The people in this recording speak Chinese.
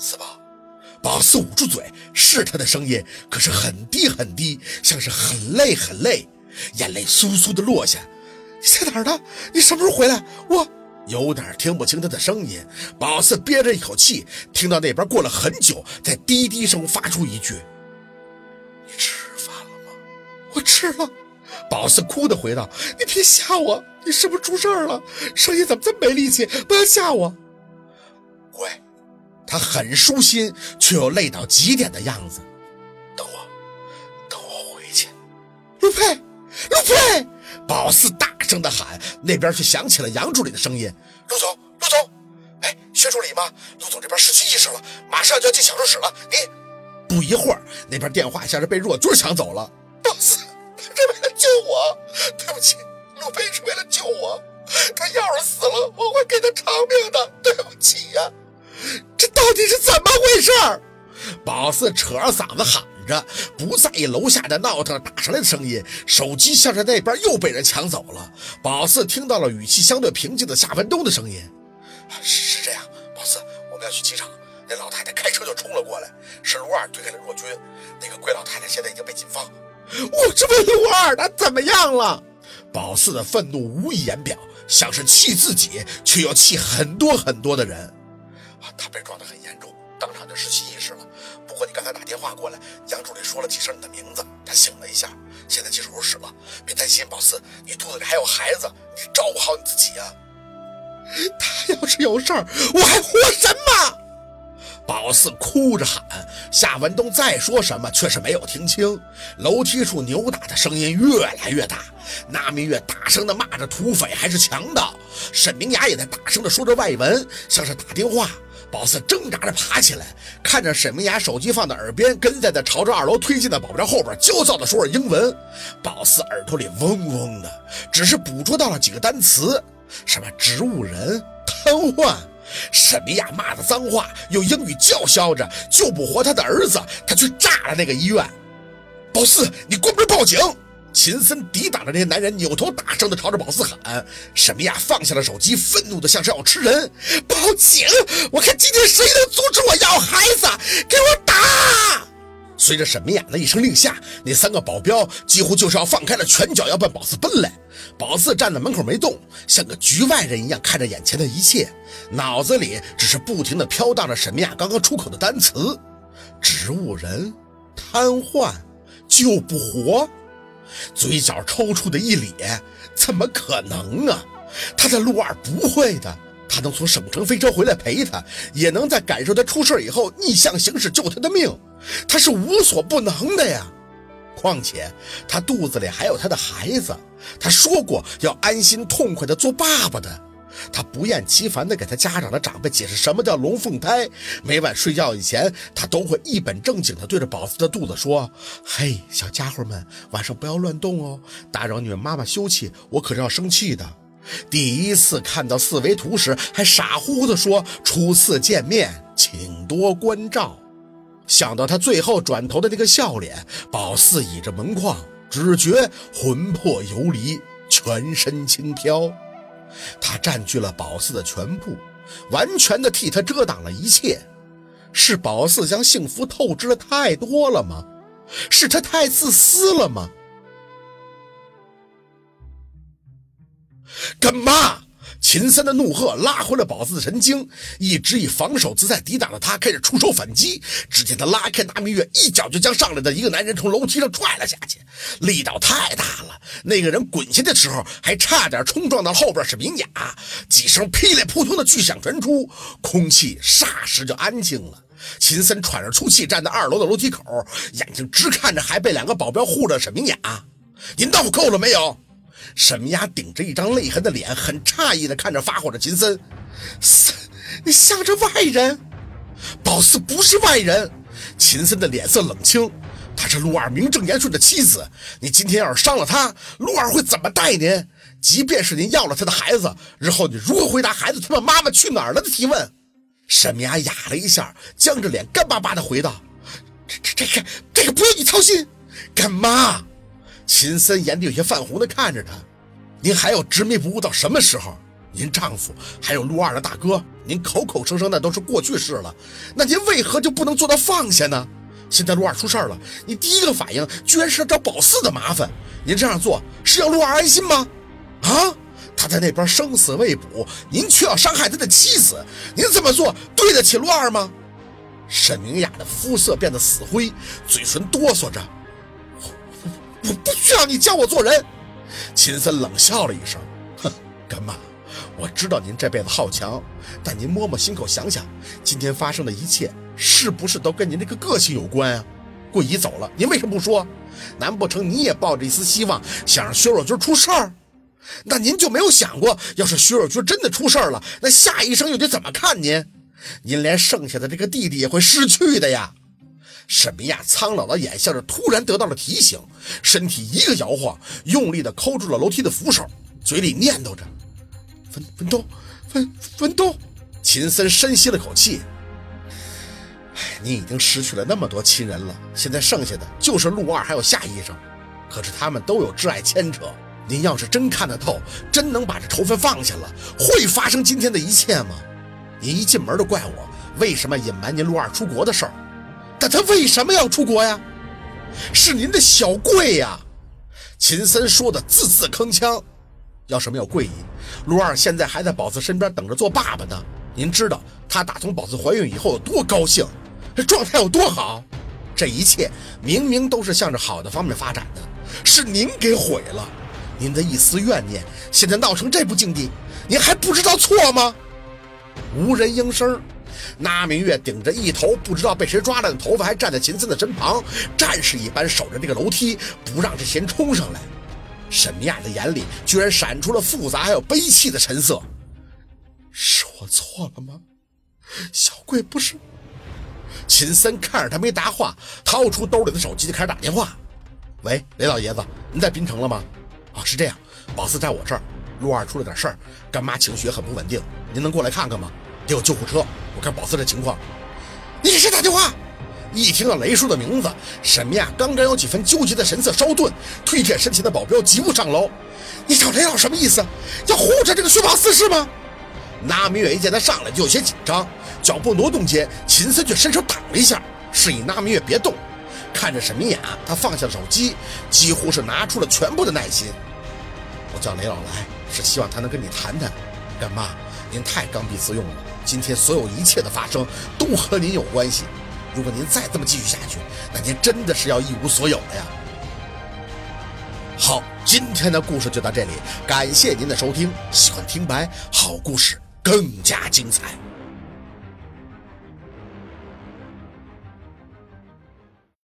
四宝。宝四捂住嘴，是他的声音，可是很低很低，像是很累很累，眼泪簌簌的落下。你在哪儿呢？你什么时候回来？我有点听不清他的声音。宝四憋着一口气，听到那边过了很久，在低低声发出一句：“你吃饭了吗？”我吃了。宝四哭的回道：“你别吓我，你是不是出事了？声音怎么这么没力气？不要吓我。”他很舒心，却又累到极点的样子。等我，等我回去。陆佩，陆佩！宝四大声的喊，那边却响起了杨助理的声音：“陆总，陆总，哎，薛助理吗？陆总这边失去意识了，马上就要进手术室了。你……不一会儿，那边电话像是被弱军抢走了。宝四，他是为了救我，对不起，陆佩是为了救我，他要是死了，我会给他偿命的，宝四扯着嗓子喊着，不在意楼下的闹腾打上来的声音。手机像是那边又被人抢走了。宝四听到了语气相对平静的夏文东的声音：“是这样，宝四，我们要去机场。那老太太开车就冲了过来，是卢二推开了若君。那个贵老太太现在已经被警方……我这问卢二，他怎么样了？”宝四的愤怒无以言表，像是气自己，却又气很多很多的人。啊他被撞得很话过来，杨助理说了几声你的名字，他醒了一下，现在进手术室了。别担心，宝四，你肚子里还有孩子，你照顾好你自己啊。他要是有事儿，我还活什么？宝四哭着喊。夏文东再说什么，却是没有听清。楼梯处扭打的声音越来越大，那明月大声的骂着土匪还是强盗。沈明雅也在大声的说着外文，像是打电话。宝四挣扎着爬起来，看着沈明雅手机放在耳边，跟在他朝着二楼推进的保镖后边，焦躁地说着英文。宝四耳朵里嗡嗡的，只是捕捉到了几个单词：什么植物人、瘫痪。沈明雅骂的脏话，用英语叫嚣着救不活他的儿子，他去炸了那个医院。宝四，你关门报警！秦森抵挡着那些男人，扭头大声地朝着宝四喊。沈明雅放下了手机，愤怒的像是要吃人。报警！我看今天谁能阻止我要孩子？给我打！随着沈明雅的一声令下，那三个保镖几乎就是要放开了拳脚，要奔宝四奔来。宝四站在门口没动，像个局外人一样看着眼前的一切，脑子里只是不停地飘荡着沈明雅刚刚出口的单词：植物人、瘫痪、救不活。嘴角抽搐的一咧，怎么可能啊？他的陆二不会的，他能从省城飞车回来陪他，也能在感受他出事以后逆向行驶救他的命，他是无所不能的呀。况且他肚子里还有他的孩子，他说过要安心痛快的做爸爸的。他不厌其烦地给他家长的长辈解释什么叫龙凤胎。每晚睡觉以前，他都会一本正经地对着宝子的肚子说：“嘿，小家伙们，晚上不要乱动哦，打扰你们妈妈休息，我可是要生气的。”第一次看到四维图时，还傻乎乎地说：“初次见面，请多关照。”想到他最后转头的那个笑脸，宝四倚着门框，只觉魂魄游离，全身轻飘。他占据了宝四的全部，完全的替他遮挡了一切。是宝四将幸福透支的太多了吗？是他太自私了吗？干嘛？秦三的怒喝拉回了宝子的神经，一直以防守姿态抵挡的他，开始出手反击。只见他拉开大明月，一脚就将上来的一个男人从楼梯上踹了下去，力道太大了。那个人滚下的时候，还差点冲撞到后边是明雅。几声噼里扑通的巨响传出，空气霎时就安静了。秦森喘着粗气站在二楼的楼梯口，眼睛直看着还被两个保镖护着沈明雅。您闹够了没有？沈明雅顶着一张泪痕的脸，很诧异地看着发火的秦森：“，你向着外人？宝四不是外人。”秦森的脸色冷清：“他是陆二名正言顺的妻子，你今天要是伤了他，陆二会怎么待您？即便是您要了他的孩子，日后你如何回答孩子他们妈妈去哪儿了的提问？”沈明雅哑了一下，僵着脸，干巴巴地回道：“这、这、这个、这个不用你操心，干妈。”秦森眼底有些泛红的看着他，您还要执迷不悟到什么时候？您丈夫还有陆二的大哥，您口口声声那都是过去式了，那您为何就不能做到放下呢？现在陆二出事了，你第一个反应居然是找宝四的麻烦，您这样做是要陆二安心吗？啊，他在那边生死未卜，您却要伤害他的妻子，您这么做对得起陆二吗？沈明雅的肤色变得死灰，嘴唇哆嗦着，我不需要你教我做人。秦森冷笑了一声，哼，干妈。我知道您这辈子好强，但您摸摸心口想想，今天发生的一切是不是都跟您这个个性有关啊？桂姨走了，您为什么不说？难不成你也抱着一丝希望，想让薛若君出事儿？那您就没有想过，要是薛若君真的出事儿了，那夏医生又得怎么看您？您连剩下的这个弟弟也会失去的呀！沈明亚苍老的眼像是突然得到了提醒，身体一个摇晃，用力地抠住了楼梯的扶手，嘴里念叨着。文文东，文文东，秦森深吸了口气。唉，你已经失去了那么多亲人了，现在剩下的就是陆二还有夏医生，可是他们都有挚爱牵扯。您要是真看得透，真能把这仇恨放下了，会发生今天的一切吗？您一进门就怪我，为什么隐瞒您陆二出国的事儿？但他为什么要出国呀？是您的小贵呀！秦森说的字字铿锵。要是没有桂姨，卢二现在还在宝子身边等着做爸爸呢。您知道他打从宝子怀孕以后有多高兴，这状态有多好？这一切明明都是向着好的方面发展的，是您给毁了。您的一丝怨念，现在闹成这步境地，您还不知道错吗？无人应声。那明月顶着一头不知道被谁抓了的头发，还站在秦森的身旁，战士一般守着这个楼梯，不让这些人冲上来。沈明雅的眼里居然闪出了复杂还有悲戚的神色。是我错了吗？小贵不是。秦森看着他没答话，掏出兜里的手机就开始打电话。喂，雷老爷子，您在滨城了吗？啊，是这样，宝四在我这儿，陆二出了点事儿，干妈情绪很不稳定，您能过来看看吗？得有救护车，我看宝四这情况。你给谁打电话？一听到雷叔的名字，沈明亚刚刚有几分纠结的神色稍顿，推着身前的保镖急步上楼。你找雷老什么意思？要护着这个薛宝四是吗？那明月一见他上来就有些紧张，脚步挪动间，秦森却伸手挡了一下，示意那明月别动。看着沈明雅，他放下了手机，几乎是拿出了全部的耐心。我叫雷老来，是希望他能跟你谈谈。干妈，您太刚愎自用了。今天所有一切的发生都和您有关系。如果您再这么继续下去，那您真的是要一无所有了呀！好，今天的故事就到这里，感谢您的收听。喜欢听白好故事更加精彩。